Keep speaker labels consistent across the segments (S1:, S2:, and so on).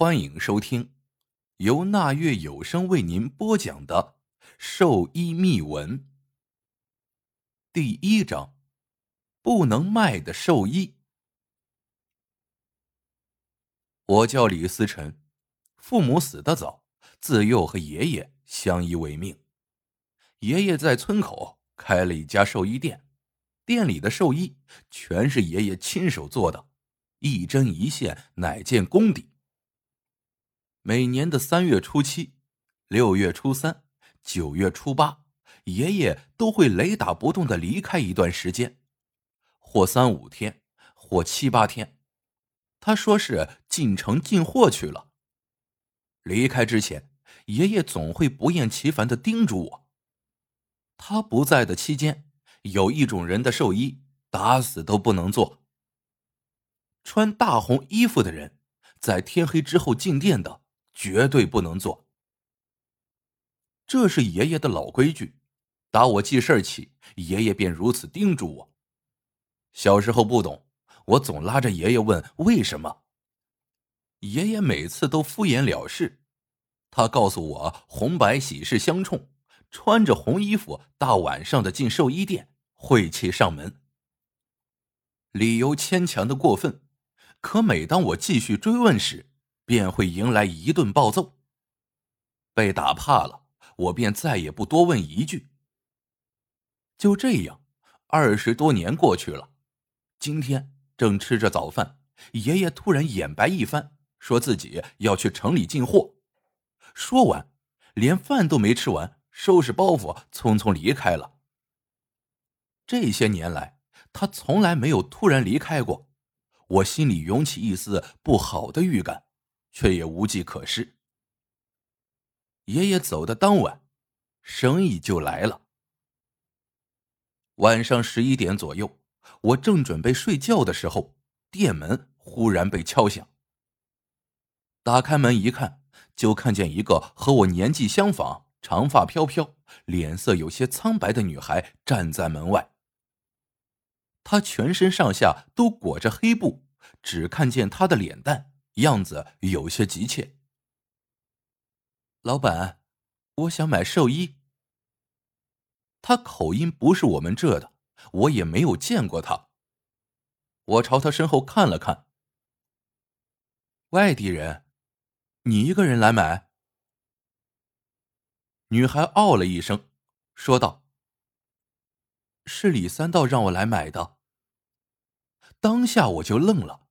S1: 欢迎收听由那月有声为您播讲的《兽医秘闻》第一章：不能卖的兽医。我叫李思辰，父母死得早，自幼和爷爷相依为命。爷爷在村口开了一家兽医店，店里的兽医全是爷爷亲手做的，一针一线，乃见功底。每年的三月初七、六月初三、九月初八，爷爷都会雷打不动的离开一段时间，或三五天，或七八天。他说是进城进货去了。离开之前，爷爷总会不厌其烦的叮嘱我：他不在的期间，有一种人的寿衣打死都不能做。穿大红衣服的人，在天黑之后进店的。绝对不能做。这是爷爷的老规矩，打我记事起，爷爷便如此叮嘱我。小时候不懂，我总拉着爷爷问为什么。爷爷每次都敷衍了事，他告诉我红白喜事相冲，穿着红衣服大晚上的进寿衣店，晦气上门。理由牵强的过分，可每当我继续追问时，便会迎来一顿暴揍。被打怕了，我便再也不多问一句。就这样，二十多年过去了。今天正吃着早饭，爷爷突然眼白一翻，说自己要去城里进货。说完，连饭都没吃完，收拾包袱，匆匆离开了。这些年来，他从来没有突然离开过，我心里涌起一丝不好的预感。却也无计可施。爷爷走的当晚，生意就来了。晚上十一点左右，我正准备睡觉的时候，店门忽然被敲响。打开门一看，就看见一个和我年纪相仿、长发飘飘、脸色有些苍白的女孩站在门外。她全身上下都裹着黑布，只看见她的脸蛋。样子有些急切。老板，我想买寿衣。他口音不是我们这的，我也没有见过他。我朝他身后看了看。外地人，你一个人来买？女孩哦了一声，说道：“是李三道让我来买的。”当下我就愣了，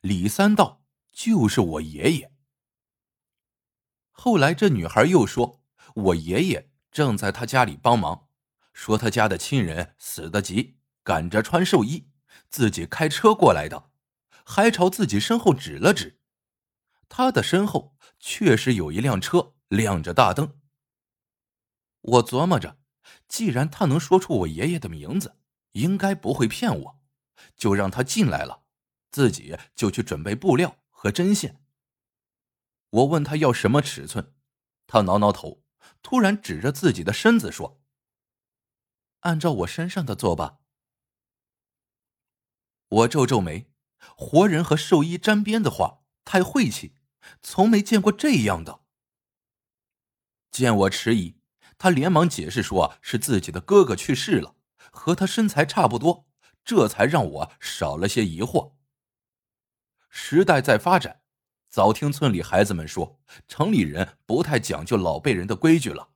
S1: 李三道。就是我爷爷。后来这女孩又说，我爷爷正在他家里帮忙，说他家的亲人死得急，赶着穿寿衣，自己开车过来的，还朝自己身后指了指。他的身后确实有一辆车亮着大灯。我琢磨着，既然他能说出我爷爷的名字，应该不会骗我，就让他进来了，自己就去准备布料。和针线。我问他要什么尺寸，他挠挠头，突然指着自己的身子说：“按照我身上的做吧。”我皱皱眉，活人和兽医沾边的话太晦气，从没见过这样的。见我迟疑，他连忙解释说是自己的哥哥去世了，和他身材差不多，这才让我少了些疑惑。时代在发展，早听村里孩子们说，城里人不太讲究老辈人的规矩了。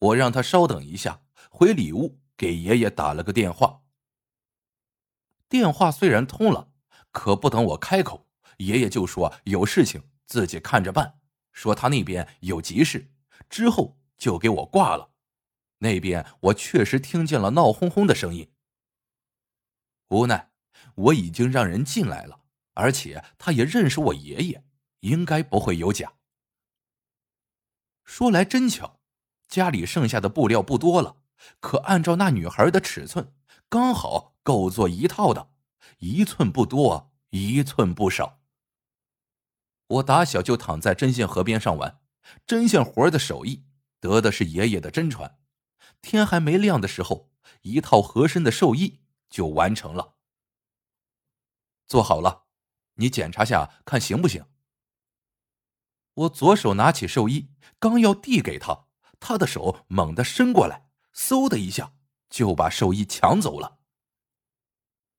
S1: 我让他稍等一下，回里屋给爷爷打了个电话。电话虽然通了，可不等我开口，爷爷就说有事情自己看着办，说他那边有急事，之后就给我挂了。那边我确实听见了闹哄哄的声音，无奈我已经让人进来了。而且他也认识我爷爷，应该不会有假。说来真巧，家里剩下的布料不多了，可按照那女孩的尺寸，刚好够做一套的，一寸不多，一寸不少。我打小就躺在针线河边上玩，针线活的手艺得的是爷爷的真传。天还没亮的时候，一套合身的寿衣就完成了，做好了。你检查下看行不行？我左手拿起寿衣，刚要递给他，他的手猛地伸过来，嗖的一下就把寿衣抢走了。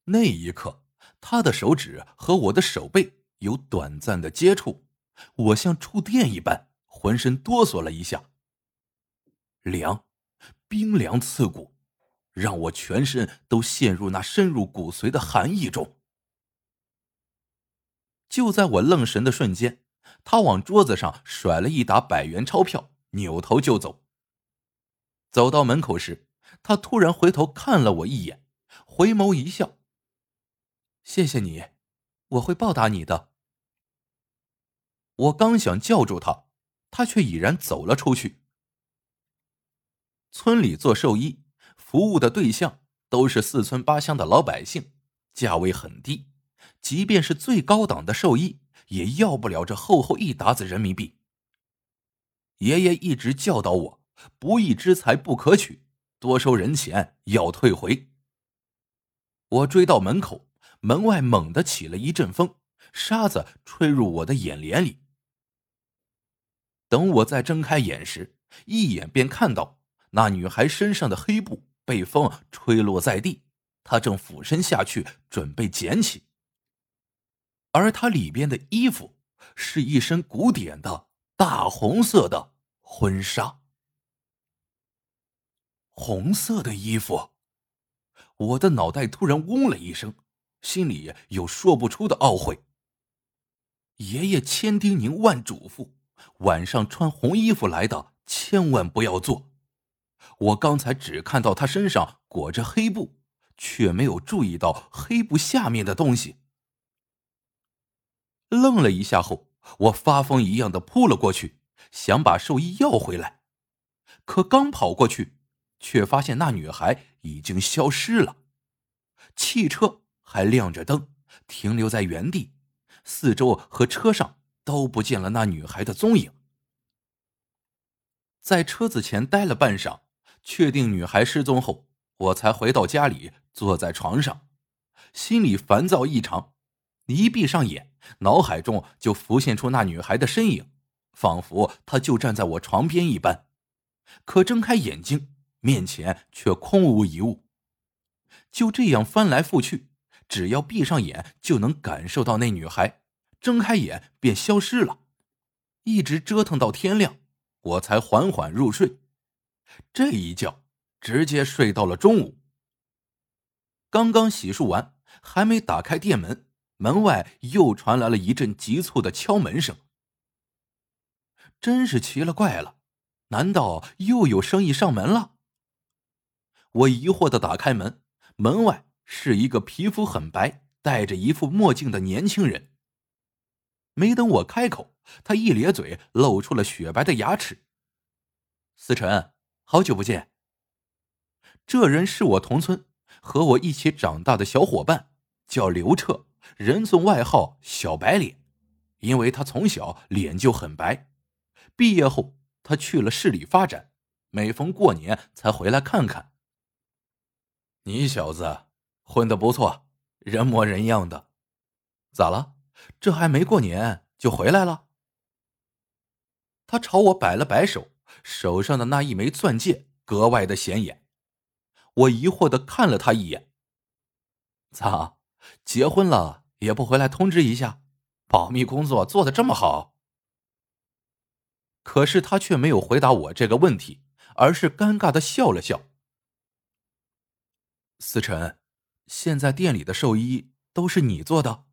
S1: 那一刻，他的手指和我的手背有短暂的接触，我像触电一般，浑身哆嗦了一下。凉，冰凉刺骨，让我全身都陷入那深入骨髓的寒意中。就在我愣神的瞬间。他往桌子上甩了一沓百元钞票，扭头就走。走到门口时，他突然回头看了我一眼，回眸一笑：“谢谢你，我会报答你的。”我刚想叫住他，他却已然走了出去。村里做兽医服务的对象都是四村八乡的老百姓，价位很低，即便是最高档的兽医。也要不了这厚厚一沓子人民币。爷爷一直教导我：不义之财不可取，多收人钱要退回。我追到门口，门外猛地起了一阵风，沙子吹入我的眼帘里。等我再睁开眼时，一眼便看到那女孩身上的黑布被风吹落在地，她正俯身下去准备捡起。而他里边的衣服是一身古典的大红色的婚纱，红色的衣服，我的脑袋突然嗡了一声，心里有说不出的懊悔。爷爷千叮咛万嘱咐，晚上穿红衣服来的千万不要做。我刚才只看到他身上裹着黑布，却没有注意到黑布下面的东西。愣了一下后，我发疯一样的扑了过去，想把寿衣要回来。可刚跑过去，却发现那女孩已经消失了。汽车还亮着灯，停留在原地，四周和车上都不见了那女孩的踪影。在车子前待了半晌，确定女孩失踪后，我才回到家里，坐在床上，心里烦躁异常。一闭上眼，脑海中就浮现出那女孩的身影，仿佛她就站在我床边一般。可睁开眼睛，面前却空无一物。就这样翻来覆去，只要闭上眼就能感受到那女孩，睁开眼便消失了。一直折腾到天亮，我才缓缓入睡。这一觉直接睡到了中午。刚刚洗漱完，还没打开店门。门外又传来了一阵急促的敲门声。真是奇了怪了，难道又有生意上门了？我疑惑的打开门，门外是一个皮肤很白、戴着一副墨镜的年轻人。没等我开口，他一咧嘴，露出了雪白的牙齿。思辰，好久不见。这人是我同村和我一起长大的小伙伴，叫刘彻。人送外号“小白脸”，因为他从小脸就很白。毕业后，他去了市里发展，每逢过年才回来看看。你小子混得不错，人模人样的。咋了？这还没过年就回来了？他朝我摆了摆手，手上的那一枚钻戒格外的显眼。我疑惑的看了他一眼。咋？结婚了也不回来通知一下，保密工作做的这么好。可是他却没有回答我这个问题，而是尴尬的笑了笑。思辰，现在店里的寿衣都是你做的？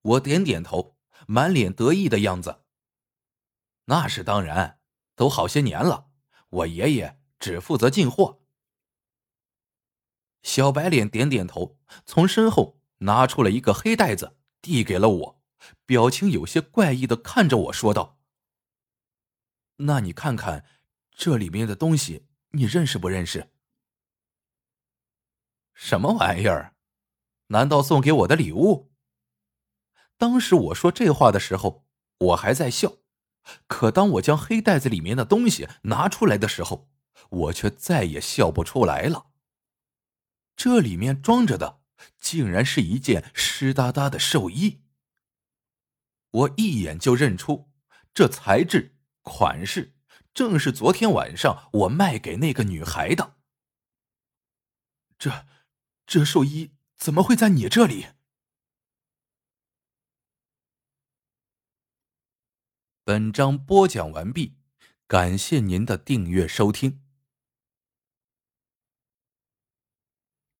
S1: 我点点头，满脸得意的样子。那是当然，都好些年了，我爷爷只负责进货。小白脸点点头，从身后拿出了一个黑袋子，递给了我，表情有些怪异的看着我说道：“那你看看，这里面的东西，你认识不认识？什么玩意儿？难道送给我的礼物？”当时我说这话的时候，我还在笑，可当我将黑袋子里面的东西拿出来的时候，我却再也笑不出来了。这里面装着的，竟然是一件湿哒哒的寿衣。我一眼就认出这材质、款式，正是昨天晚上我卖给那个女孩的。
S2: 这，这寿衣怎么会在你这里？
S1: 本章播讲完毕，感谢您的订阅收听。